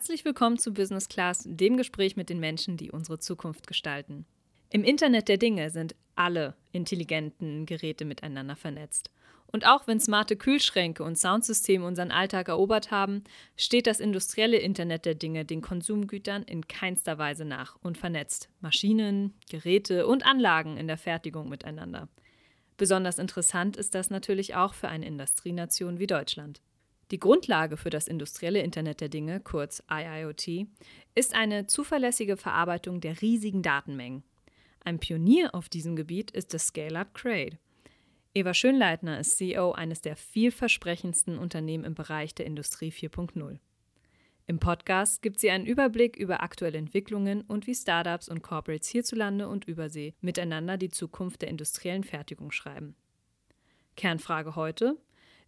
Herzlich willkommen zu Business Class, dem Gespräch mit den Menschen, die unsere Zukunft gestalten. Im Internet der Dinge sind alle intelligenten Geräte miteinander vernetzt. Und auch wenn smarte Kühlschränke und Soundsysteme unseren Alltag erobert haben, steht das industrielle Internet der Dinge den Konsumgütern in keinster Weise nach und vernetzt Maschinen, Geräte und Anlagen in der Fertigung miteinander. Besonders interessant ist das natürlich auch für eine Industrienation wie Deutschland. Die Grundlage für das industrielle Internet der Dinge, kurz IIoT, ist eine zuverlässige Verarbeitung der riesigen Datenmengen. Ein Pionier auf diesem Gebiet ist das Scale-Up Crade. Eva Schönleitner ist CEO eines der vielversprechendsten Unternehmen im Bereich der Industrie 4.0. Im Podcast gibt sie einen Überblick über aktuelle Entwicklungen und wie Startups und Corporates hierzulande und übersee miteinander die Zukunft der industriellen Fertigung schreiben. Kernfrage heute: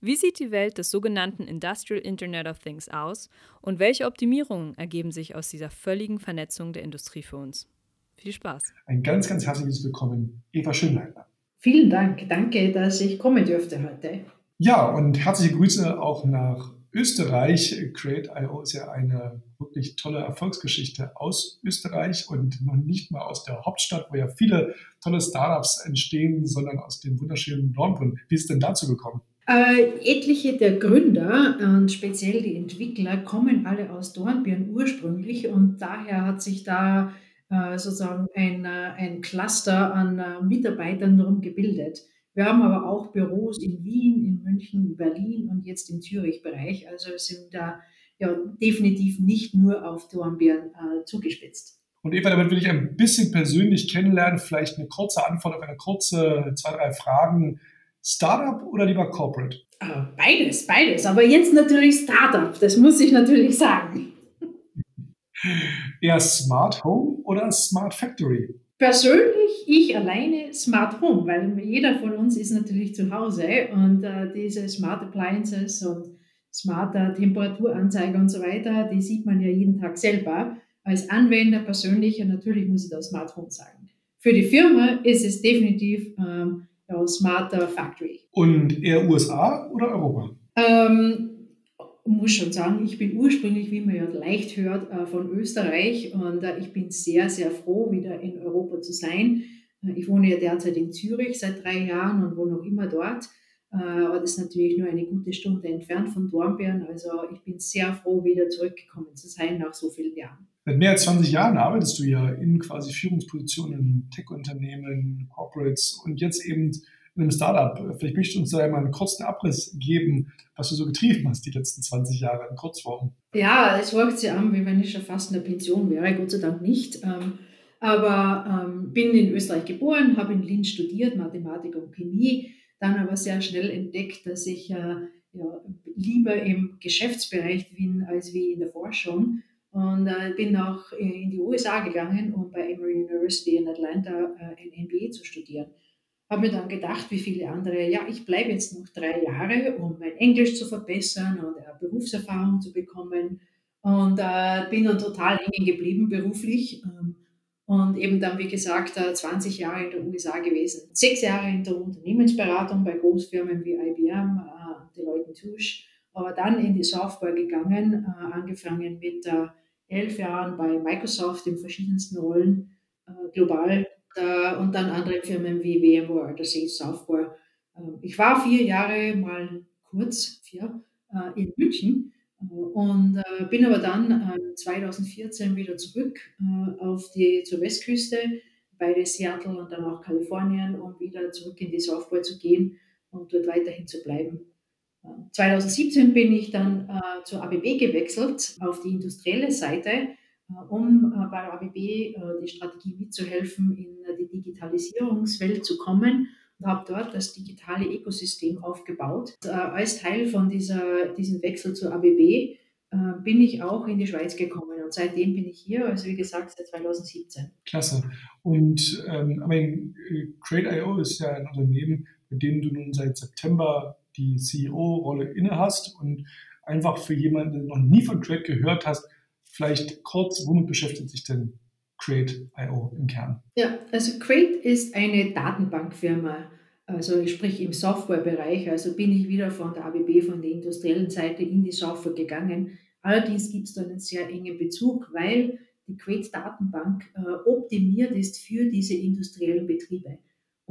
Wie sieht die Welt des sogenannten Industrial Internet of Things aus und welche Optimierungen ergeben sich aus dieser völligen Vernetzung der Industrie für uns? Viel Spaß. Ein ganz, ganz herzliches Willkommen, Eva Schönleitner. Vielen Dank. Danke, dass ich kommen dürfte heute. Ja, und herzliche Grüße auch nach Österreich. Create.io ist ja eine wirklich tolle Erfolgsgeschichte aus Österreich und noch nicht mal aus der Hauptstadt, wo ja viele tolle Startups entstehen, sondern aus dem wunderschönen Dornbrunn. Wie ist es denn dazu gekommen? Äh, etliche der Gründer und speziell die Entwickler kommen alle aus Dornbirn ursprünglich und daher hat sich da äh, sozusagen ein, äh, ein Cluster an äh, Mitarbeitern darum gebildet. Wir haben aber auch Büros in Wien, in München, Berlin und jetzt im Zürich-Bereich. Also sind da ja definitiv nicht nur auf Dornbirn äh, zugespitzt. Und Eva, damit will ich ein bisschen persönlich kennenlernen, vielleicht eine kurze Antwort auf eine kurze, zwei, drei Fragen. Startup oder lieber Corporate? Beides, beides. Aber jetzt natürlich Startup, das muss ich natürlich sagen. Eher Smart Home oder Smart Factory? Persönlich ich alleine Smart Home, weil jeder von uns ist natürlich zu Hause und äh, diese Smart Appliances und smarter Temperaturanzeiger und so weiter, die sieht man ja jeden Tag selber. Als Anwender persönlich, und natürlich muss ich da Smart Home sagen. Für die Firma ist es definitiv ähm, Smarter Factory. Und eher USA oder Europa? Ähm, muss schon sagen, ich bin ursprünglich, wie man ja leicht hört, äh, von Österreich und äh, ich bin sehr, sehr froh, wieder in Europa zu sein. Äh, ich wohne ja derzeit in Zürich seit drei Jahren und wohne noch immer dort. Aber das ist natürlich nur eine gute Stunde entfernt von Dornbirn. Also ich bin sehr froh, wieder zurückgekommen zu sein nach so vielen Jahren. Seit mehr als 20 Jahren arbeitest du ja in quasi Führungspositionen in Tech-Unternehmen, Corporates und jetzt eben in einem Startup. Vielleicht möchtest du uns da mal einen kurzen Abriss geben, was du so getrieben hast die letzten 20 Jahre in Kurzform. Ja, es hört sich an, wie wenn ich schon fast in der Pension wäre, Gott sei Dank nicht. Ähm, aber ähm, bin in Österreich geboren, habe in Linz studiert, Mathematik und Chemie, dann aber sehr schnell entdeckt, dass ich äh, ja, lieber im Geschäftsbereich bin als wie in der Forschung. Und äh, bin auch in die USA gegangen, um bei Emory University in Atlanta äh, ein MBA zu studieren habe mir dann gedacht, wie viele andere, ja, ich bleibe jetzt noch drei Jahre, um mein Englisch zu verbessern und äh, Berufserfahrung zu bekommen. Und äh, bin dann total hängen geblieben beruflich. Ähm, und eben dann, wie gesagt, äh, 20 Jahre in den USA gewesen. Sechs Jahre in der Unternehmensberatung bei Großfirmen wie IBM, äh, Deloitte Touche. Aber dann in die Software gegangen, äh, angefangen mit äh, elf Jahren bei Microsoft in verschiedensten Rollen äh, global äh, und dann andere Firmen wie VMware oder Sage Software. Ähm, ich war vier Jahre mal kurz, vier, äh, in München äh, und bin aber dann 2014 wieder zurück auf die, zur Westküste, beide Seattle und dann auch Kalifornien, um wieder zurück in die Software zu gehen und dort weiterhin zu bleiben. 2017 bin ich dann äh, zur ABB gewechselt auf die industrielle Seite äh, um äh, bei ABB äh, die Strategie mitzuhelfen, in die Digitalisierungswelt zu kommen und habe dort das digitale Ökosystem aufgebaut. Als Teil von dieser, diesem Wechsel zur ABB bin ich auch in die Schweiz gekommen und seitdem bin ich hier, also wie gesagt, seit 2017. Klasse. Und ähm, Crate.io ist ja ein Unternehmen, mit dem du nun seit September die CEO-Rolle inne hast und einfach für jemanden, der noch nie von Crate gehört hast, Vielleicht kurz, womit beschäftigt sich denn Crate.io im Kern? Ja, also Crate ist eine Datenbankfirma. Also ich spreche im Softwarebereich, also bin ich wieder von der ABB, von der industriellen Seite in die Software gegangen, Allerdings gibt es da einen sehr engen Bezug, weil die Quate-Datenbank äh, optimiert ist für diese industriellen Betriebe.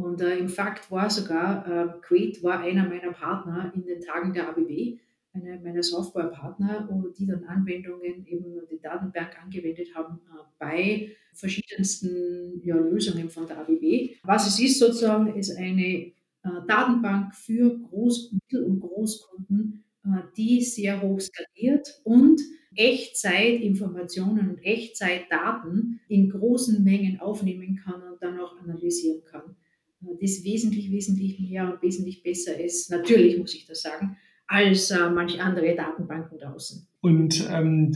Und äh, im Fakt war sogar, äh, Quate war einer meiner Partner in den Tagen der ABB, einer meiner Softwarepartner, die dann Anwendungen, eben die Datenbank angewendet haben äh, bei verschiedensten ja, Lösungen von der ABB. Was es ist sozusagen, ist eine äh, Datenbank für Groß-, Mittel- und Großkunden, äh, die sehr hoch skaliert und Echtzeitinformationen und Echtzeitdaten in großen Mengen aufnehmen kann und dann auch analysieren kann. Äh, das wesentlich, wesentlich mehr und wesentlich besser ist, natürlich muss ich das sagen, als äh, manche andere Datenbanken draußen. Und ähm,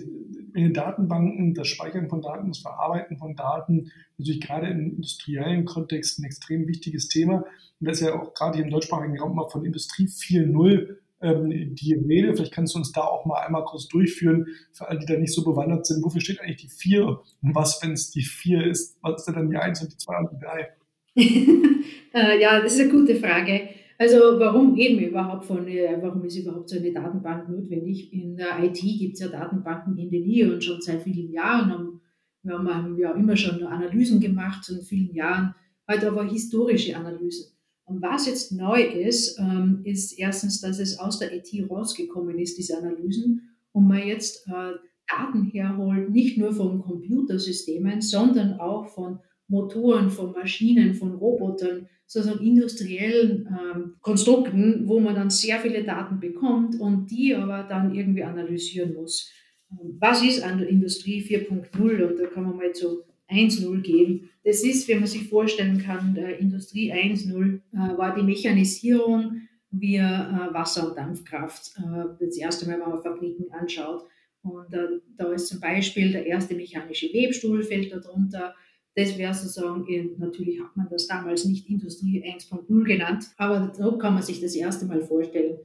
in den Datenbanken, das Speichern von Daten, das Verarbeiten von Daten, natürlich gerade im industriellen Kontext ein extrem wichtiges Thema. Und das ist ja auch gerade hier im deutschsprachigen Raum mal von Industrie 4.0 ähm, die Rede. Vielleicht kannst du uns da auch mal einmal kurz durchführen, für alle, die da nicht so bewandert sind. Wofür steht eigentlich die 4 und was, wenn es die 4 ist? Was ist denn dann die 1 und die 2 und die 3? ja, das ist eine gute Frage. Also warum reden wir überhaupt von, äh, warum ist überhaupt so eine Datenbank notwendig? In der IT gibt es ja Datenbanken in den Nähe und schon seit vielen Jahren. Haben, wir haben ja immer schon Analysen gemacht in vielen Jahren, heute aber historische Analysen. Und was jetzt neu ist, ähm, ist erstens, dass es aus der IT rausgekommen ist, diese Analysen, und man jetzt äh, Daten herholt, nicht nur von Computersystemen, sondern auch von Motoren, von Maschinen, von Robotern, sozusagen industriellen ähm, Konstrukten, wo man dann sehr viele Daten bekommt und die aber dann irgendwie analysieren muss. Ähm, was ist an der Industrie 4.0? Und da kann man mal zu 1.0 gehen. Das ist, wenn man sich vorstellen kann, Industrie 1.0 äh, war die Mechanisierung via äh, Wasser- und Dampfkraft. Äh, das erste Mal, wenn man Fabriken anschaut. Und äh, da ist zum Beispiel der erste mechanische Webstuhl fällt darunter, das wäre sozusagen, natürlich hat man das damals nicht Industrie 1.0 genannt, aber so kann man sich das erste Mal vorstellen.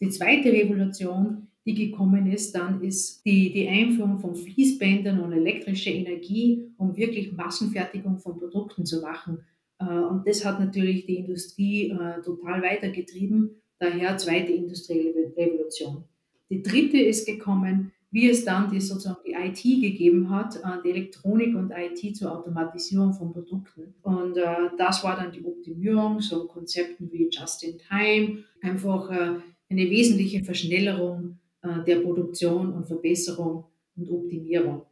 Die zweite Revolution, die gekommen ist, dann ist die, die Einführung von Fließbändern und elektrischer Energie, um wirklich Massenfertigung von Produkten zu machen. Äh, und das hat natürlich die Industrie äh, total weitergetrieben, daher zweite industrielle Revolution. Die dritte ist gekommen, wie es dann die, sozusagen die IT gegeben hat, äh, die Elektronik und IT zur Automatisierung von Produkten. Und äh, das war dann die Optimierung, so Konzepten wie Just-in-Time, einfach äh, eine wesentliche Verschnellerung äh, der Produktion und Verbesserung und Optimierung.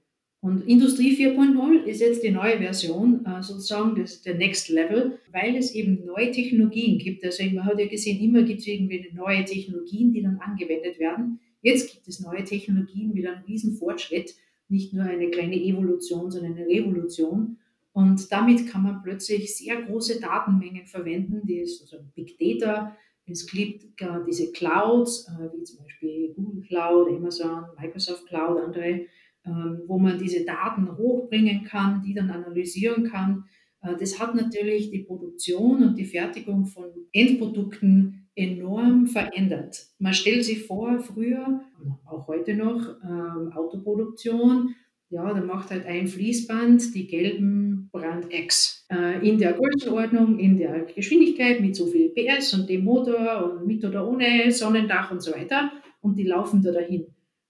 Und Industrie 4.0 ist jetzt die neue Version, äh, sozusagen das, der Next Level, weil es eben neue Technologien gibt. Also man hat ja gesehen, immer gibt es irgendwie neue Technologien, die dann angewendet werden Jetzt gibt es neue Technologien, wieder einen riesen Fortschritt, nicht nur eine kleine Evolution, sondern eine Revolution. Und damit kann man plötzlich sehr große Datenmengen verwenden, die ist also Big Data. Es gibt diese Clouds, äh, wie zum Beispiel Google Cloud, Amazon, Microsoft Cloud, andere, ähm, wo man diese Daten hochbringen kann, die dann analysieren kann. Äh, das hat natürlich die Produktion und die Fertigung von Endprodukten enorm verändert. Man stellt sich vor, früher, auch heute noch, ähm, Autoproduktion, ja, da macht halt ein Fließband die gelben Brand X. Äh, in der Größenordnung, in der Geschwindigkeit mit so viel PS und dem Motor und mit oder ohne Sonnendach und so weiter. Und die laufen da dahin.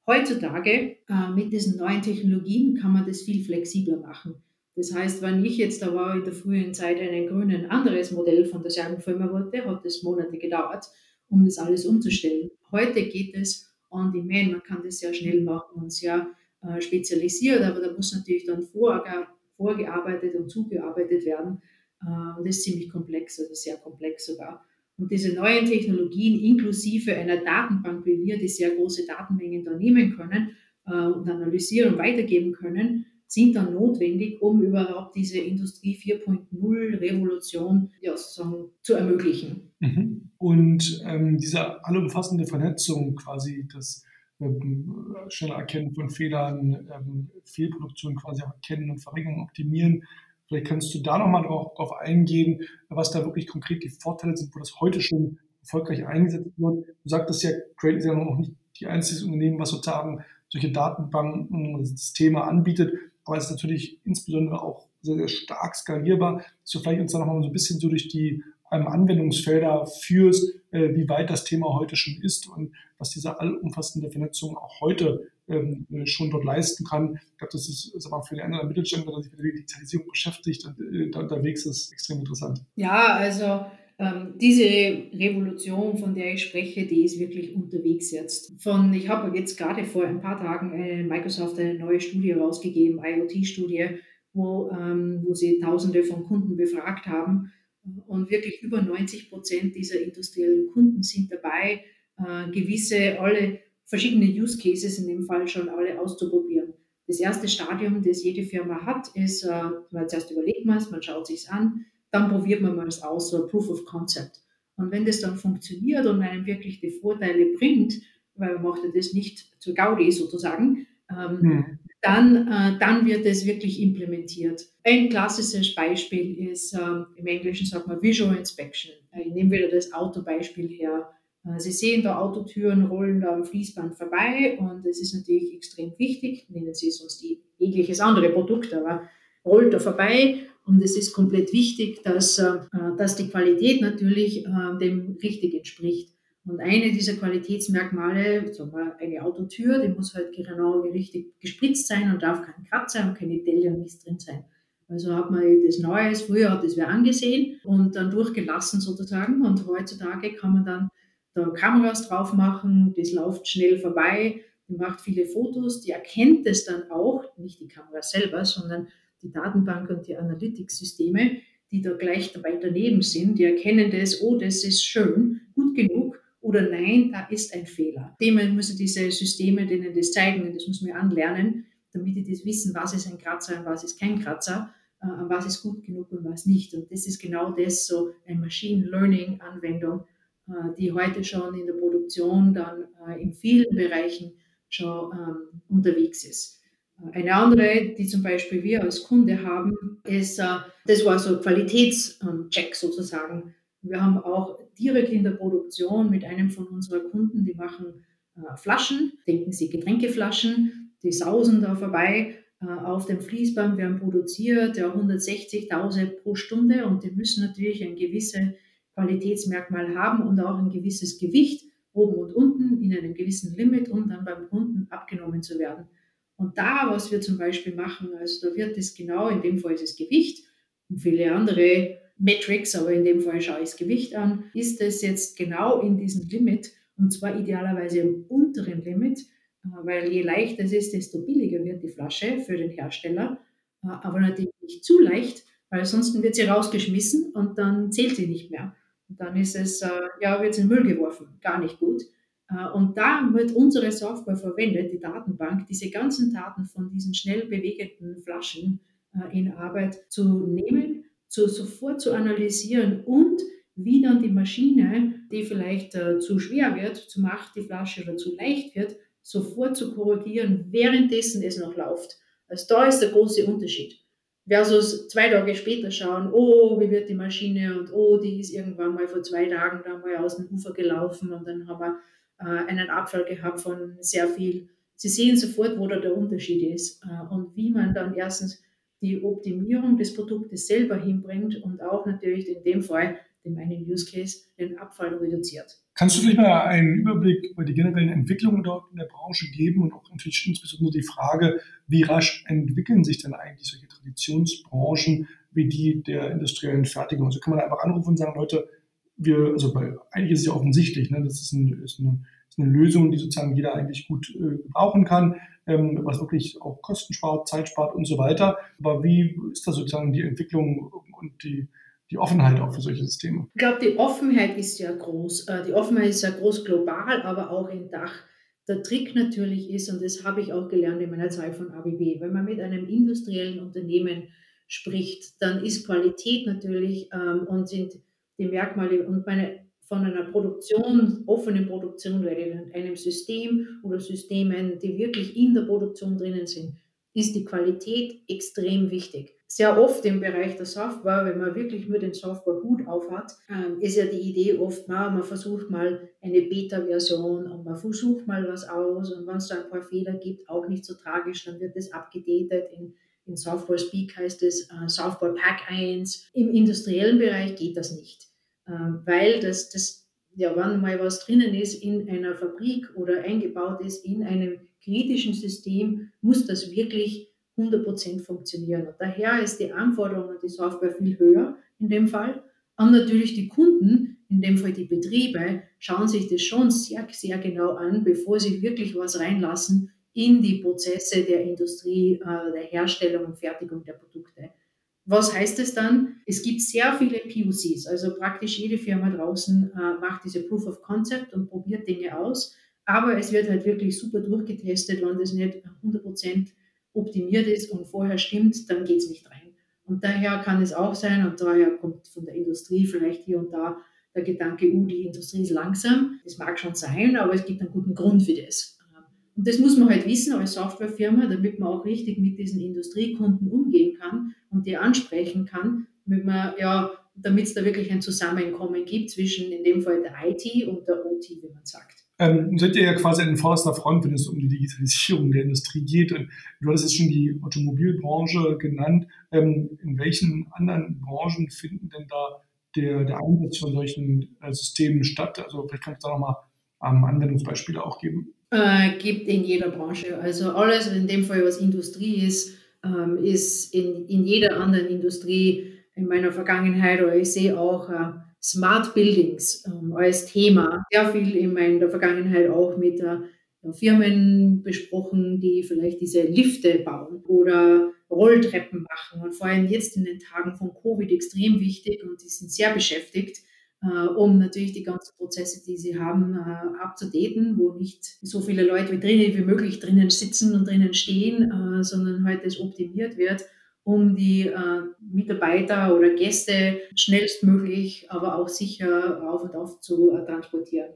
Heutzutage äh, mit diesen neuen Technologien kann man das viel flexibler machen. Das heißt, wenn ich jetzt da war in der frühen Zeit einen grünen anderes Modell von derselben Firma wollte, hat es Monate gedauert, um das alles umzustellen. Heute geht es on demand, man kann das sehr schnell machen und sehr äh, spezialisiert, aber da muss natürlich dann vorge vorgearbeitet und zugearbeitet werden. Äh, das ist ziemlich komplex, also sehr komplex sogar. Und diese neuen Technologien inklusive einer Datenbank wie wir, die sehr große Datenmengen da nehmen können äh, und analysieren und weitergeben können, sind dann notwendig, um überhaupt diese Industrie 4.0 Revolution ja, zu ermöglichen. Mhm. Und ähm, diese allumfassende Vernetzung, quasi das ähm, schnelle Erkennen von Fehlern, ähm, Fehlproduktion quasi auch erkennen und Verringerung optimieren. Vielleicht kannst du da nochmal drauf, drauf eingehen, was da wirklich konkret die Vorteile sind, wo das heute schon erfolgreich eingesetzt wird. Du sagtest ja, Great ist ja noch nicht die einzige Unternehmen, was sozusagen solche Datenbanken, Systeme anbietet aber es ist natürlich insbesondere auch sehr, sehr stark skalierbar, dass du vielleicht uns da nochmal so ein bisschen so durch die ähm, Anwendungsfelder führst, äh, wie weit das Thema heute schon ist und was diese allumfassende Vernetzung auch heute ähm, schon dort leisten kann. Ich glaube, das ist, ist aber für den anderen Mittelständler, der sich mit der Digitalisierung beschäftigt und äh, da unterwegs ist, extrem interessant. Ja, also diese Revolution, von der ich spreche, die ist wirklich unterwegs jetzt. Von, ich habe jetzt gerade vor ein paar Tagen äh, Microsoft eine neue Studie rausgegeben, IoT-Studie, wo, ähm, wo sie Tausende von Kunden befragt haben. Und wirklich über 90 Prozent dieser industriellen Kunden sind dabei, äh, gewisse, alle verschiedene Use Cases in dem Fall schon alle auszuprobieren. Das erste Stadium, das jede Firma hat, ist, äh, man zuerst überlegt man es, man schaut sich an, dann probiert man mal es aus, so ein Proof of Concept. Und wenn das dann funktioniert und einem wirklich die Vorteile bringt, weil man macht ja das nicht zur Gaudi sozusagen, ähm, mhm dann, äh, dann wird es wirklich implementiert. Ein klassisches Beispiel ist, äh, im Englischen sagt man Visual Inspection. Äh, ich nehme wieder das Autobeispiel her. Äh, Sie sehen da Autotüren rollen da am Fließband vorbei und es ist natürlich extrem wichtig, nennen Sie sonst jegliches andere Produkt, aber rollt da vorbei und es ist komplett wichtig, dass, äh, dass die Qualität natürlich äh, dem richtig entspricht. Und eine dieser Qualitätsmerkmale, sagen wir, eine Autotür, die muss halt genau richtig gespritzt sein und darf kein Kratzer und keine Delle und nichts drin sein. Also hat man das Neues, früher hat das wer angesehen und dann durchgelassen sozusagen. Und heutzutage kann man dann da Kameras drauf machen, das läuft schnell vorbei, die macht viele Fotos, die erkennt es dann auch, nicht die Kamera selber, sondern die Datenbank und die Analytics-Systeme, die da gleich dabei daneben sind, die erkennen das, oh, das ist schön, gut genug oder nein, da ist ein Fehler. Dem müssen diese Systeme denen das zeigen, das muss man anlernen, damit die das wissen, was ist ein Kratzer und was ist kein Kratzer, äh, was ist gut genug und was nicht. Und das ist genau das, so eine Machine Learning Anwendung, äh, die heute schon in der Produktion dann äh, in vielen Bereichen schon ähm, unterwegs ist. Eine andere, die zum Beispiel wir als Kunde haben, ist, das war so Qualitätscheck sozusagen. Wir haben auch direkt in der Produktion mit einem von unseren Kunden, die machen äh, Flaschen, denken Sie Getränkeflaschen, die sausen da vorbei äh, auf dem Fließband, werden produziert, ja 160.000 pro Stunde und die müssen natürlich ein gewisses Qualitätsmerkmal haben und auch ein gewisses Gewicht oben und unten in einem gewissen Limit, um dann beim Kunden abgenommen zu werden. Und da, was wir zum Beispiel machen, also da wird es genau, in dem Fall ist es Gewicht und viele andere Metrics, aber in dem Fall schaue ich das Gewicht an, ist es jetzt genau in diesem Limit und zwar idealerweise im unteren Limit, äh, weil je leichter es ist, desto billiger wird die Flasche für den Hersteller, äh, aber natürlich nicht zu leicht, weil sonst wird sie rausgeschmissen und dann zählt sie nicht mehr. Und dann ist es, äh, ja, wird sie in den Müll geworfen, gar nicht gut. Und da wird unsere Software verwendet, die Datenbank, diese ganzen Daten von diesen schnell bewegenden Flaschen in Arbeit zu nehmen zu, sofort zu analysieren und wie dann die Maschine, die vielleicht äh, zu schwer wird, zu macht die Flasche oder zu leicht wird, sofort zu korrigieren, währenddessen es noch läuft. Also da ist der große Unterschied. Versus zwei Tage später schauen, oh, wie wird die Maschine und oh, die ist irgendwann mal vor zwei Tagen da mal aus dem Ufer gelaufen und dann haben wir äh, einen Abfall gehabt von sehr viel. Sie sehen sofort, wo da der Unterschied ist äh, und wie man dann erstens die Optimierung des Produktes selber hinbringt und auch natürlich in dem Fall, in meinem Use Case, den Abfall reduziert. Kannst du vielleicht mal einen Überblick über die generellen Entwicklungen dort in der Branche geben und auch natürlich insbesondere die Frage, wie rasch entwickeln sich denn eigentlich solche Traditionsbranchen wie die der industriellen Fertigung? Also kann man einfach anrufen und sagen, Leute, wir, also bei, eigentlich ist es ja offensichtlich, ne, das ist, ein, ist eine eine Lösung, die sozusagen jeder eigentlich gut äh, gebrauchen kann, ähm, was wirklich auch Kosten spart, Zeit spart und so weiter. Aber wie ist da sozusagen die Entwicklung und die, die Offenheit auch für solche Systeme? Ich glaube, die Offenheit ist ja groß. Äh, die Offenheit ist ja groß global, aber auch im Dach. Der Trick natürlich ist, und das habe ich auch gelernt in meiner Zeit von ABB, wenn man mit einem industriellen Unternehmen spricht, dann ist Qualität natürlich ähm, und sind die Merkmale und meine von einer Produktion, offenen Produktion rede, einem System oder Systemen, die wirklich in der Produktion drinnen sind, ist die Qualität extrem wichtig. Sehr oft im Bereich der Software, wenn man wirklich nur den Software-Hut aufhat, ähm, ist ja die Idee oft, man versucht mal eine Beta-Version und man versucht mal was aus und wenn es da ein paar Fehler gibt, auch nicht so tragisch, dann wird das abgedatet in, in Software Speak heißt es uh, Software Pack 1. Im industriellen Bereich geht das nicht. Ähm, weil das, das ja, wenn mal was drinnen ist in einer Fabrik oder eingebaut ist in einem kritischen System, muss das wirklich 100% funktionieren. Und daher ist die Anforderung an die Software viel höher in dem Fall. Und natürlich die Kunden, in dem Fall die Betriebe, schauen sich das schon sehr, sehr genau an, bevor sie wirklich was reinlassen in die Prozesse der Industrie, äh, der Herstellung und Fertigung der Produkte. Was heißt es dann? Es gibt sehr viele POCs, also praktisch jede Firma draußen äh, macht diese Proof of Concept und probiert Dinge aus, aber es wird halt wirklich super durchgetestet, wenn das nicht 100% optimiert ist und vorher stimmt, dann geht es nicht rein. Und daher kann es auch sein, und daher kommt von der Industrie vielleicht hier und da der Gedanke, uh, die Industrie ist langsam. Das mag schon sein, aber es gibt einen guten Grund für das. Und das muss man halt wissen als Softwarefirma, damit man auch richtig mit diesen Industriekunden umgehen kann und die ansprechen kann, damit man ja, damit es da wirklich ein Zusammenkommen gibt zwischen in dem Fall der IT und der OT, wie man sagt. Ähm, seid ihr ja quasi ein vorderster Front, wenn es um die Digitalisierung der Industrie geht. Und du hattest jetzt schon die Automobilbranche genannt. Ähm, in welchen anderen Branchen finden denn da der, der Einsatz von solchen äh, Systemen statt? Also vielleicht kannst du da nochmal ähm, Anwendungsbeispiele auch geben. Äh, gibt in jeder Branche. Also alles, in dem Fall was Industrie ist, ähm, ist in, in jeder anderen Industrie in meiner Vergangenheit, oder ich sehe auch äh, Smart Buildings ähm, als Thema. Sehr viel in meiner Vergangenheit auch mit äh, Firmen besprochen, die vielleicht diese Lifte bauen oder Rolltreppen machen. Und vor allem jetzt in den Tagen von Covid extrem wichtig und die sind sehr beschäftigt, um natürlich die ganzen Prozesse, die sie haben, äh, abzudaten, wo nicht so viele Leute wie drinnen wie möglich drinnen sitzen und drinnen stehen, äh, sondern heute halt es optimiert wird, um die Mitarbeiter oder Gäste schnellstmöglich, aber auch sicher auf und auf zu transportieren.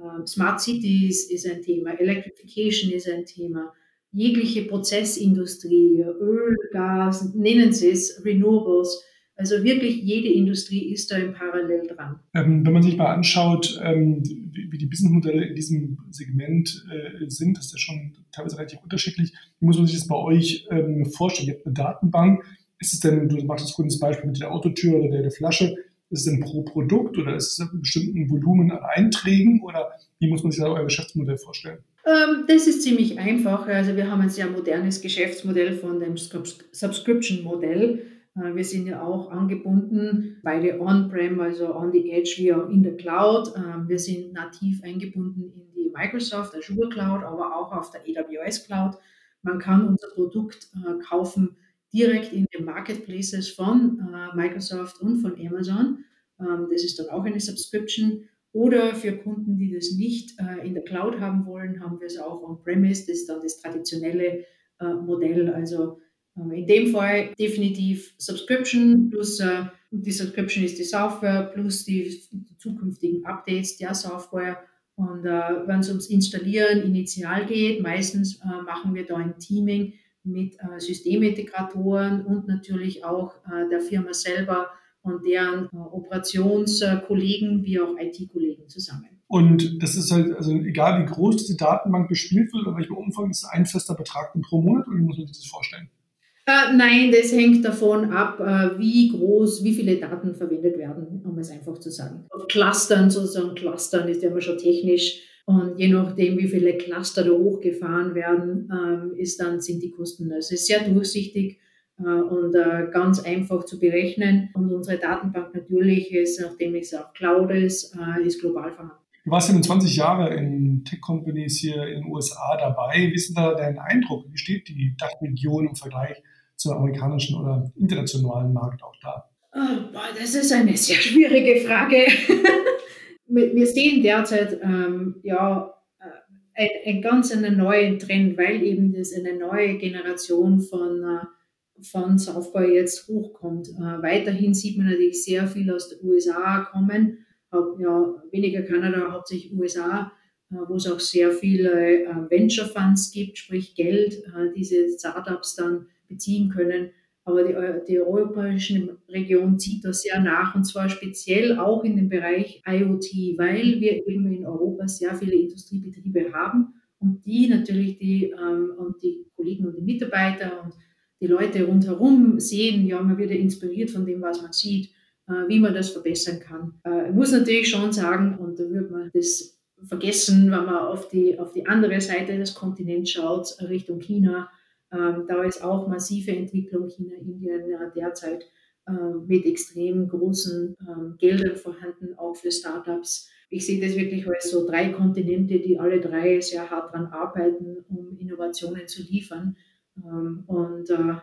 Ähm, Smart Cities ist ein Thema, Electrification ist ein Thema, jegliche Prozessindustrie, Öl, Gas, nennen Sie es, Renewables, also wirklich jede Industrie ist da im Parallel dran. Ähm, wenn man sich mal anschaut, ähm, wie, wie, die Businessmodelle in diesem Segment äh, sind, ist das schon teilweise relativ unterschiedlich. Wie muss man sich das bei euch ähm, vorstellen? Ihr habt eine Datenbank. Ist es denn, du machst das das Beispiel mit der Autotür oder der, der Flasche, ist es denn pro Produkt oder ist es ein bestimmten Volumen an Einträgen oder wie muss man sich da euer Geschäftsmodell vorstellen? Ähm, das ist ziemlich einfach. Also wir haben ein sehr modernes Geschäftsmodell von dem Subscription-Modell. Äh, wir sind ja auch angebunden, beide on-prem, also on the edge, wie auch in der Cloud. Ähm, wir sind nativ eingebunden in die Microsoft Azure Cloud, aber auch auf der AWS Cloud. Man kann unser Produkt äh, kaufen direkt in den Marketplaces von äh, Microsoft und von Amazon. Ähm, das ist dann auch eine Subscription. Oder für Kunden, die das nicht in der Cloud haben wollen, haben wir es auch on-premise. Das ist dann das traditionelle Modell. Also in dem Fall definitiv Subscription plus äh, die Subscription ist die Software plus die, zukünftigen Updates der Software. Und äh, wenn es ums Installieren initial geht, meistens äh, machen wir da ein Teaming mit äh, Systemintegratoren und natürlich auch äh, der Firma selber und deren Operationskollegen wie auch IT-Kollegen zusammen. Und das ist halt, also egal wie groß diese Datenbank bespielt wird oder welcher Umfang, ist ein fester Betrag pro Monat oder wie muss man sich das vorstellen? Äh, nein, das hängt davon ab, äh, wie groß, wie viele Daten verwendet werden, um es einfach zu sagen. Clustern sozusagen, Clustern ist ja immer schon technisch. Und je nachdem, wie viele Cluster da hochgefahren werden, ähm, ist dann, sind die Kosten. Also es ist sehr durchsichtig äh, und ganz einfach zu berechnen. Und unsere Datenbank natürlich ist, nachdem es auch Cloud ist, ist global vorhanden. Du warst ja 20 Jahre in Tech-Companies hier in den USA dabei. Wie ist denn da dein Eindruck? Wie steht die Dachregion im Vergleich zum amerikanischen oder internationalen Markt auch da? Oh, boah, das ist eine sehr schwierige Frage. Wir sehen derzeit ähm, ja äh, einen ganz einen neuen Trend, weil eben das eine neue Generation von, äh, von Software jetzt hochkommt. Äh, weiterhin sieht man natürlich sehr viel aus den USA kommen, ja, weniger Kanada, hauptsächlich USA, wo es auch sehr viele Venture Funds gibt, sprich Geld, diese Startups dann beziehen können. Aber die, die europäische Region zieht da sehr nach und zwar speziell auch in dem Bereich IoT, weil wir eben in Europa sehr viele Industriebetriebe haben und die natürlich die, ähm, und die Kollegen und die Mitarbeiter und die Leute rundherum sehen, ja, man wird inspiriert von dem, was man sieht, äh, wie man das verbessern kann. Äh, ich muss natürlich schon sagen, und da würde man das vergessen, wenn man auf die, auf die andere Seite des Kontinents schaut, Richtung China. Ähm, da ist auch massive Entwicklung China, Indien ja, derzeit äh, mit extrem großen ähm, Geldern vorhanden, auch für Startups. Ich sehe das wirklich als so drei Kontinente, die alle drei sehr hart daran arbeiten, um Innovationen zu liefern. Ähm, und äh,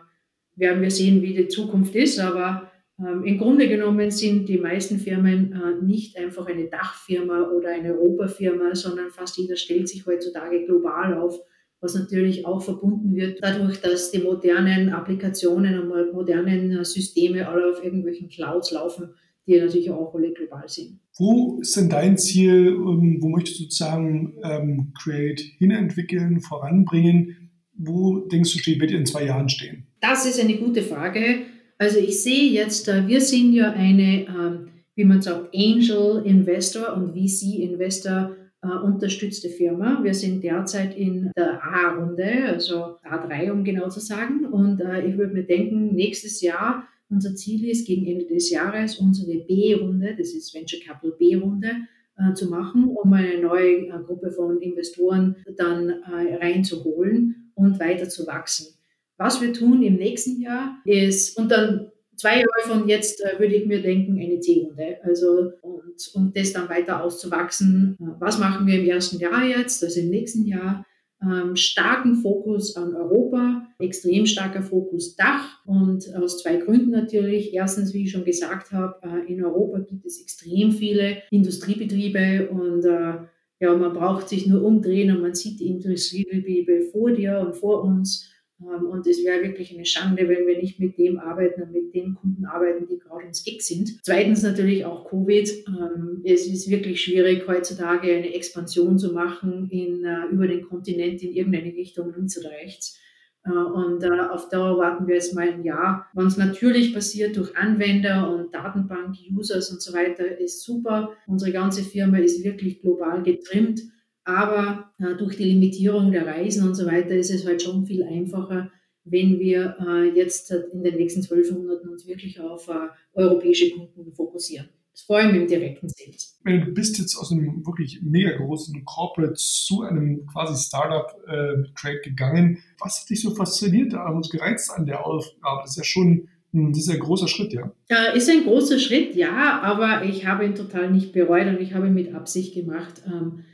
werden wir sehen, wie die Zukunft ist. Aber ähm, Im Grunde genommen sind die meisten Firmen äh, nicht einfach eine Dachfirma oder eine Europafirma, sondern fast jeder stellt sich heutzutage global auf, was natürlich auch verbunden wird dadurch, dass die modernen Applikationen und modernen äh, Systeme alle auf irgendwelchen Clouds laufen, die natürlich auch alle global sind. Wo ist denn dein Ziel? Ähm, wo möchtest du sozusagen ähm, Create hinentwickeln, voranbringen? Wo denkst du, steht, wird ihr in zwei Jahren stehen? Das ist eine gute Frage. Also ich sehe jetzt, äh, wir sind ja eine, ähm, wie man sagt, Angel Investor und VC Investor äh, unterstützte Firma. Wir sind derzeit in der A-Runde, also A3, um genau zu sagen. Und äh, ich würde mir denken, nächstes Jahr, unser Ziel ist, gegen Ende des Jahres unsere B-Runde, das ist Venture Capital B-Runde, zu machen, um eine neue Gruppe von Investoren dann reinzuholen und weiter zu wachsen. Was wir tun im nächsten Jahr ist, und dann zwei Jahre von jetzt äh, würde ich mir denken, eine C-Runde. Also, und, und das dann weiter auszuwachsen. Was machen wir im ersten Jahr jetzt, also im nächsten Jahr? Ähm, starken Fokus an Europa, extrem starker Fokus Dach und aus zwei Gründen natürlich. Erstens, wie ich schon gesagt habe, äh, in Europa gibt es extrem viele Industriebetriebe und äh, ja, man braucht sich nur umdrehen und man sieht die Industriebetriebe vor dir und vor uns und es wäre wirklich eine Schande, wenn wir nicht mit dem arbeiten und mit den Kunden arbeiten, die gerade ins Eck sind. Zweitens natürlich auch Covid. Ähm, es ist wirklich schwierig, heutzutage eine Expansion zu machen in, äh, über den Kontinent in irgendeine Richtung, links oder rechts. Äh, und äh, auf Dauer warten wir jetzt mal ein Jahr. Wenn es natürlich passiert durch Anwender und Datenbank-Users und so weiter, ist super. Unsere ganze Firma ist wirklich global getrimmt. Aber äh, durch die Limitierung der Reisen und so weiter ist es halt schon viel einfacher, wenn wir äh, jetzt in den nächsten zwölf Monaten uns wirklich auf äh, europäische Kunden fokussieren. Vor allem im direkten Sales. Du bist jetzt aus einem wirklich mega großen Corporate zu einem quasi Startup äh, mit Trade gegangen. Was hat dich so fasziniert und gereizt an der Aufgabe? Das ist ja schon ein, das ist ein großer Schritt, ja. Äh, ist ein großer Schritt, ja, aber ich habe ihn total nicht bereut und ich habe ihn mit Absicht gemacht. Ähm,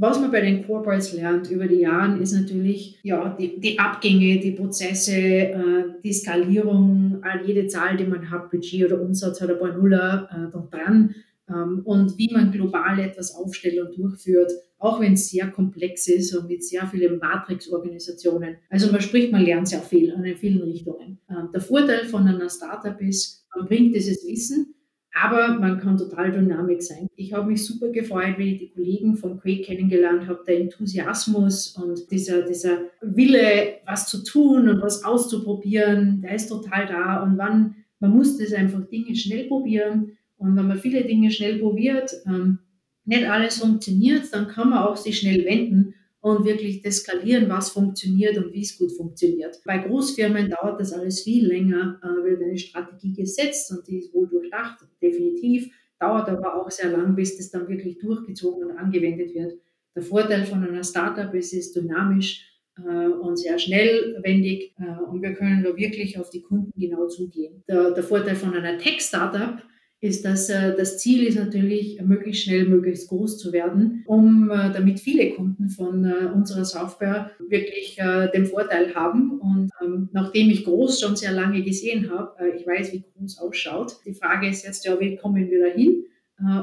was man bei den Corporates lernt über die Jahre, ist natürlich ja, die, die Abgänge, die Prozesse, äh, die Skalierung, all jede Zahl, die man hat, Budget oder Umsatz hat ein paar Nuller äh, dran ähm, und wie man global etwas aufstellt und durchführt, auch wenn es sehr komplex ist und mit sehr vielen Matrix-Organisationen. Also man spricht, man lernt sehr viel in vielen Richtungen. Ähm, der Vorteil von einer Startup ist, man bringt dieses Wissen, aber man kann total dynamisch sein. Ich habe mich super gefreut, wie ich die Kollegen von Quake kennengelernt habe. Der Enthusiasmus und dieser, dieser Wille, was zu tun und was auszuprobieren, der ist total da. Und wann, man muss das einfach Dinge schnell probieren. Und wenn man viele Dinge schnell probiert, ähm, nicht alles funktioniert, dann kann man auch sich schnell wenden und wirklich deskalieren, was funktioniert und wie es gut funktioniert. Bei Großfirmen dauert das alles viel länger, äh, wird eine Strategie gesetzt und die ist wohl durchdacht, definitiv, dauert aber auch sehr lang, bis das dann wirklich durchgezogen und angewendet wird. Der Vorteil von einer Startup ist, es ist dynamisch äh, und sehr schnellwendig äh, und wir können da wirklich auf die Kunden genau zugehen. Der, der Vorteil von einer Tech-Startup ist, dass äh, das Ziel ist natürlich, möglichst schnell, möglichst groß zu werden, um äh, damit viele Kunden von äh, unserer Software wirklich den Vorteil haben. Und ähm, nachdem ich groß schon sehr lange gesehen habe, ich weiß, wie groß ausschaut. Die Frage ist jetzt ja, wie kommen wir dahin?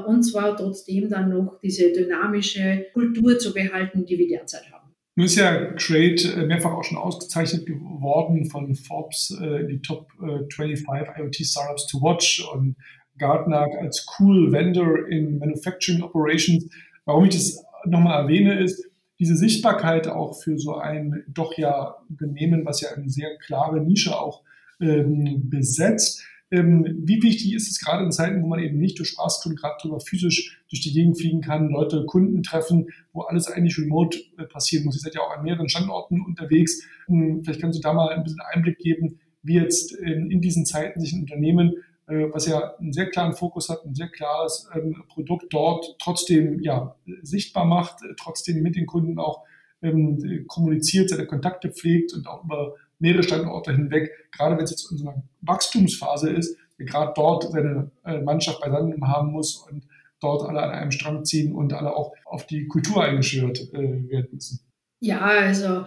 Und zwar trotzdem dann noch diese dynamische Kultur zu behalten, die wir derzeit haben. Nun ist ja Trade mehrfach auch schon ausgezeichnet geworden von Forbes die Top 25 IoT Startups to Watch und Gartner als cool Vendor in Manufacturing Operations. Warum ich das nochmal erwähne, ist diese Sichtbarkeit auch für so ein doch ja Unternehmen, was ja eine sehr klare Nische auch ähm, besetzt. Ähm, wie wichtig ist es gerade in Zeiten, wo man eben nicht durch Spaßkunden gerade drüber physisch durch die Gegend fliegen kann, Leute, Kunden treffen, wo alles eigentlich remote äh, passieren muss. Ihr seid ja auch an mehreren Standorten unterwegs. Hm, vielleicht kannst du da mal ein bisschen Einblick geben, wie jetzt in, in diesen Zeiten sich ein Unternehmen was ja einen sehr klaren Fokus hat, ein sehr klares ähm, Produkt dort trotzdem ja, sichtbar macht, äh, trotzdem mit den Kunden auch ähm, kommuniziert, seine Kontakte pflegt und auch über mehrere Standorte hinweg, gerade wenn es jetzt in so einer Wachstumsphase ist, gerade dort seine äh, Mannschaft beisammen haben muss und dort alle an einem Strang ziehen und alle auch auf die Kultur eingeschwört äh, werden müssen. Ja, also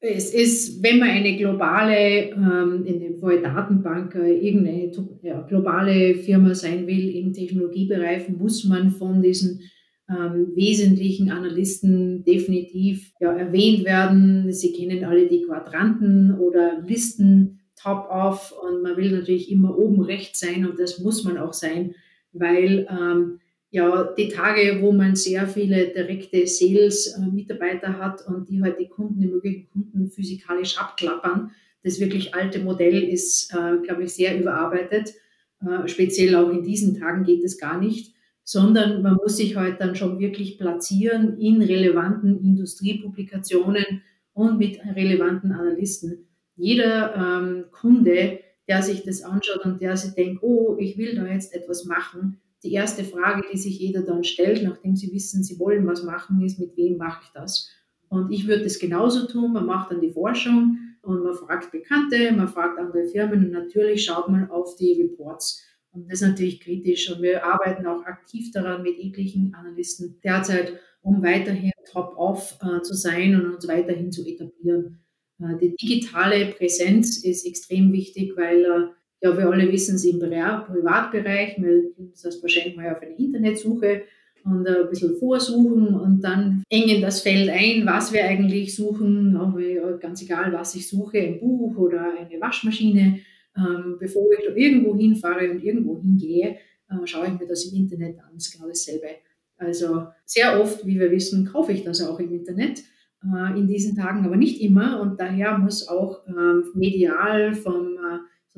es ist, wenn man eine globale, ähm, in dem Fall Datenbank, äh, irgendeine globale Firma sein will im Technologiebereich, muss man von diesen ähm, wesentlichen Analysten definitiv ja, erwähnt werden. Sie kennen alle die Quadranten oder Listen top-off und man will natürlich immer oben rechts sein und das muss man auch sein, weil ähm, ja, die Tage, wo man sehr viele direkte Sales-Mitarbeiter hat und die halt die Kunden, die möglichen Kunden physikalisch abklappern, das wirklich alte Modell ist, äh, glaube ich, sehr überarbeitet. Äh, speziell auch in diesen Tagen geht es gar nicht, sondern man muss sich halt dann schon wirklich platzieren in relevanten Industriepublikationen und mit relevanten Analysten. Jeder ähm, Kunde, der sich das anschaut und der sich denkt, oh, ich will da jetzt etwas machen, die erste Frage, die sich jeder dann stellt, nachdem sie wissen, sie wollen was machen, ist, mit wem mache ich das? Und ich würde es genauso tun. Man macht dann die Forschung und man fragt Bekannte, man fragt andere Firmen und natürlich schaut man auf die Reports. Und das ist natürlich kritisch. Und wir arbeiten auch aktiv daran mit jeglichen Analysten derzeit, um weiterhin top-off äh, zu sein und uns weiterhin zu etablieren. Äh, die digitale Präsenz ist extrem wichtig, weil äh, ja, wir alle wissen es im Privatbereich, das wahrscheinlich mal auf eine Internetsuche und ein bisschen vorsuchen und dann engen das Feld ein, was wir eigentlich suchen, auch ganz egal, was ich suche, ein Buch oder eine Waschmaschine. Ähm, bevor ich da irgendwo hinfahre und irgendwo hingehe, äh, schaue ich mir das im Internet an, das ist genau dasselbe. Also sehr oft, wie wir wissen, kaufe ich das auch im Internet äh, in diesen Tagen, aber nicht immer und daher muss auch äh, medial vom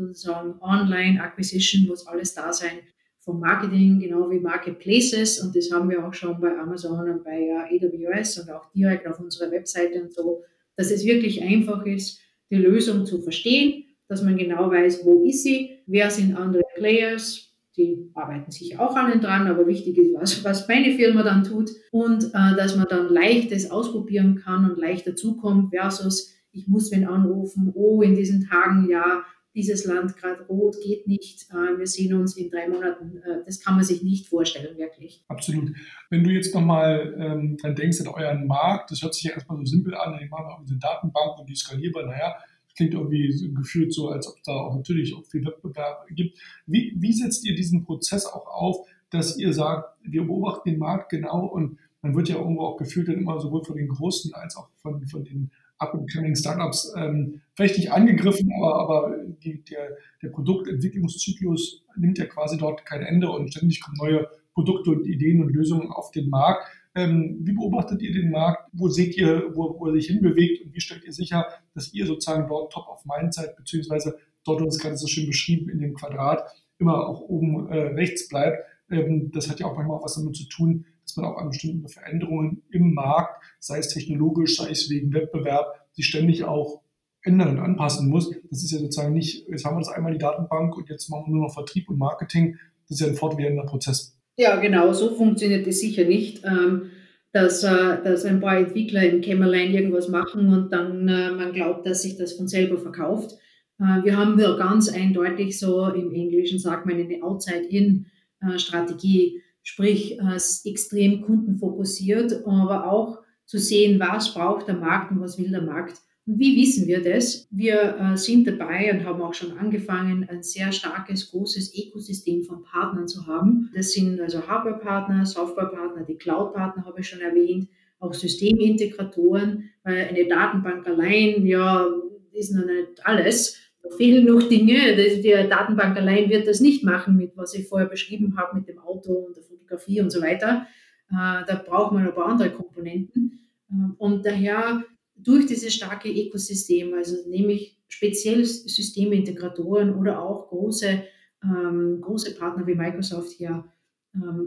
sozusagen Online-Acquisition muss alles da sein, vom Marketing genau wie Marketplaces. Und das haben wir auch schon bei Amazon und bei AWS und auch direkt auf unserer Webseite und so, dass es wirklich einfach ist, die Lösung zu verstehen, dass man genau weiß, wo ist sie, wer sind andere Players, die arbeiten sich auch allen dran, aber wichtig ist, was, was meine Firma dann tut. Und äh, dass man dann leichtes ausprobieren kann und leichter zukommt versus ich muss wen anrufen, oh, in diesen Tagen, ja, dieses Land gerade rot, geht nicht, äh, wir sehen uns in drei Monaten. Äh, das kann man sich nicht vorstellen, wirklich. Absolut. Wenn du jetzt nochmal ähm, dran denkst, an euren Markt, das hört sich ja erstmal so simpel an, ich mache auch diese Datenbank und die skalierbar, naja, klingt irgendwie gefühlt so, als ob da auch natürlich auch viel Wettbewerb gibt. Wie, wie setzt ihr diesen Prozess auch auf, dass ihr sagt, wir beobachten den Markt genau und man wird ja irgendwo auch gefühlt dann immer sowohl von den Großen als auch von, von den up-and-coming Startups ähm, vielleicht nicht angegriffen, aber, aber die, der, der Produktentwicklungszyklus nimmt ja quasi dort kein Ende und ständig kommen neue Produkte und Ideen und Lösungen auf den Markt. Ähm, wie beobachtet ihr den Markt? Wo seht ihr, wo, wo er sich hinbewegt und wie stellt ihr sicher, dass ihr sozusagen dort top of mind seid, beziehungsweise dort, du hast gerade so schön beschrieben, in dem Quadrat immer auch oben äh, rechts bleibt? Ähm, das hat ja auch manchmal auch was damit zu tun, dass man auch an bestimmten Veränderungen im Markt, sei es technologisch, sei es wegen Wettbewerb, sich ständig auch ändern und anpassen muss. Das ist ja sozusagen nicht, jetzt haben wir das einmal die Datenbank und jetzt machen wir nur noch Vertrieb und Marketing. Das ist ja ein fortwährender Prozess. Ja, genau, so funktioniert es sicher nicht. Ähm, dass, äh, dass ein paar Entwickler im Kämmerlein irgendwas machen und dann äh, man glaubt, dass sich das von selber verkauft. Äh, wir haben ja ganz eindeutig so, im Englischen sagt man eine Outside-In-Strategie sprich äh, extrem kundenfokussiert, aber auch zu sehen, was braucht der Markt und was will der Markt. Und wie wissen wir das? Wir äh, sind dabei und haben auch schon angefangen, ein sehr starkes, großes Ökosystem von Partnern zu haben. Das sind also Hardware-Partner, Software-Partner, die Cloud-Partner habe ich schon erwähnt, auch Systemintegratoren, weil eine Datenbank allein, ja, ist noch nicht alles. Fehlen noch Dinge. Die Datenbank allein wird das nicht machen, mit was ich vorher beschrieben habe, mit dem Auto und der Fotografie und so weiter. Äh, da braucht man ein paar andere Komponenten. Ähm, und daher durch dieses starke Ökosystem, also nämlich speziell Systemintegratoren oder auch große, ähm, große Partner wie Microsoft hier,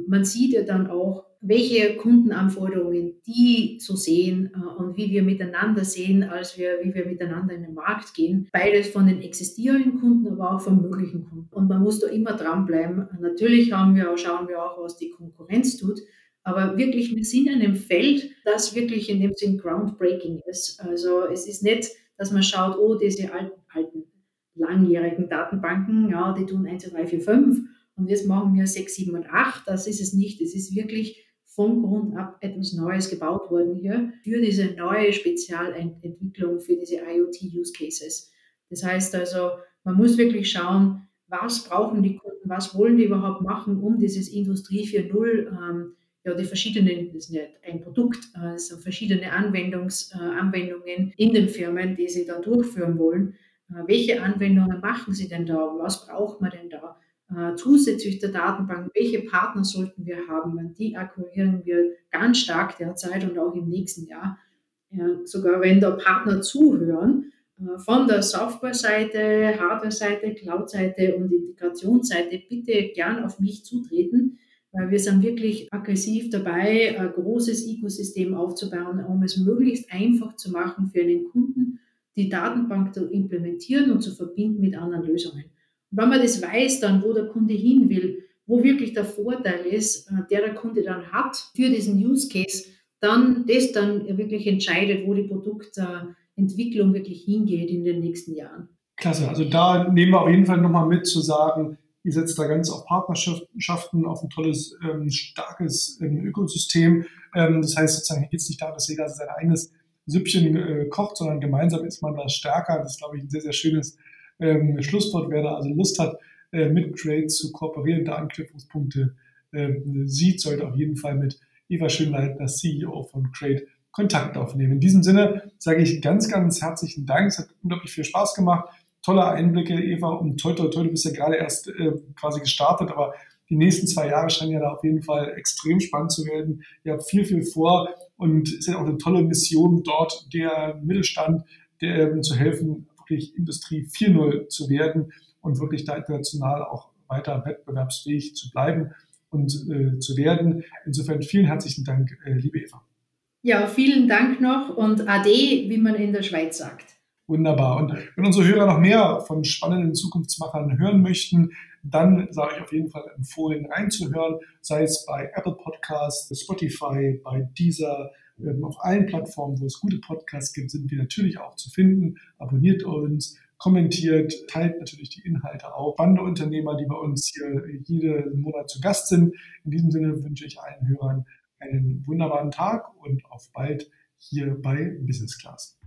man sieht ja dann auch, welche Kundenanforderungen die so sehen äh, und wie wir miteinander sehen, als wir, wie wir miteinander in den Markt gehen. Beides von den existierenden Kunden, aber auch von möglichen Kunden. Und man muss da immer dranbleiben. Natürlich haben wir auch, schauen wir auch, was die Konkurrenz tut. Aber wirklich, wir sind in einem Feld, das wirklich in dem Sinn groundbreaking ist. Also es ist nicht, dass man schaut, oh, diese alten, alten langjährigen Datenbanken, ja, die tun 1, 2, 3, 4, 5 und jetzt machen wir 6, 7 und 8. Das ist es nicht. Es ist wirklich von Grund ab etwas Neues gebaut worden hier für diese neue Spezialentwicklung, für diese IoT-Use Cases. Das heißt also, man muss wirklich schauen, was brauchen die Kunden, was wollen die überhaupt machen, um dieses Industrie 4.0, ähm, ja, die verschiedenen, das ist nicht ein Produkt, äh, verschiedene Anwendungs, äh, Anwendungen in den Firmen, die sie da durchführen wollen. Äh, welche Anwendungen machen sie denn da? Was braucht man denn da? Äh, zusätzlich der Datenbank, welche Partner sollten wir haben, die akquirieren wir ganz stark derzeit und auch im nächsten Jahr. Ja, sogar wenn da Partner zuhören, äh, von der Software-Seite, Hardware-Seite, Cloud-Seite und Integrationsseite, bitte gern auf mich zutreten, weil wir sind wirklich aggressiv dabei, ein großes Ökosystem aufzubauen, um es möglichst einfach zu machen für einen Kunden, die Datenbank zu implementieren und zu verbinden mit anderen Lösungen wenn man das weiß, dann, wo der Kunde hin will, wo wirklich der Vorteil ist, äh, der der Kunde dann hat für diesen Use Case, dann das dann wirklich entscheidet, wo die Produktentwicklung wirklich hingeht in den nächsten Jahren. Klasse, also da nehmen wir auf jeden Fall nochmal mit zu sagen, ihr setzt da ganz auf Partnerschaften, auf ein tolles, ähm, starkes ähm, Ökosystem. Ähm, das heißt sozusagen, hier geht es nicht darum, dass jeder sein eigenes Süppchen äh, kocht, sondern gemeinsam ist man da stärker. Das ist, glaube ich, ein sehr, sehr schönes ähm, Schlusswort, wer da also Lust hat, äh, mit Trade zu kooperieren, da Anknüpfungspunkte äh, sieht, sollte auf jeden Fall mit Eva Schönleitner, CEO von Trade, Kontakt aufnehmen. In diesem Sinne sage ich ganz, ganz herzlichen Dank. Es hat unglaublich viel Spaß gemacht. Tolle Einblicke, Eva. Und toi, toi, toi, du bist ja gerade erst äh, quasi gestartet, aber die nächsten zwei Jahre scheinen ja da auf jeden Fall extrem spannend zu werden. Ihr habt viel, viel vor und es ist ja auch eine tolle Mission, dort der Mittelstand der, ähm, zu helfen, wirklich Industrie 4.0 zu werden und wirklich da international auch weiter wettbewerbsfähig zu bleiben und äh, zu werden. Insofern vielen herzlichen Dank, äh, liebe Eva. Ja, vielen Dank noch und Ade, wie man in der Schweiz sagt. Wunderbar. Und wenn unsere Hörer noch mehr von spannenden Zukunftsmachern hören möchten, dann sage ich auf jeden Fall empfohlen reinzuhören, sei es bei Apple Podcasts, Spotify, bei Deezer, auf allen Plattformen, wo es gute Podcasts gibt, sind wir natürlich auch zu finden. Abonniert uns, kommentiert, teilt natürlich die Inhalte auch. Bandeunternehmer, die bei uns hier jeden Monat zu Gast sind. In diesem Sinne wünsche ich allen Hörern einen wunderbaren Tag und auf bald hier bei Business Class.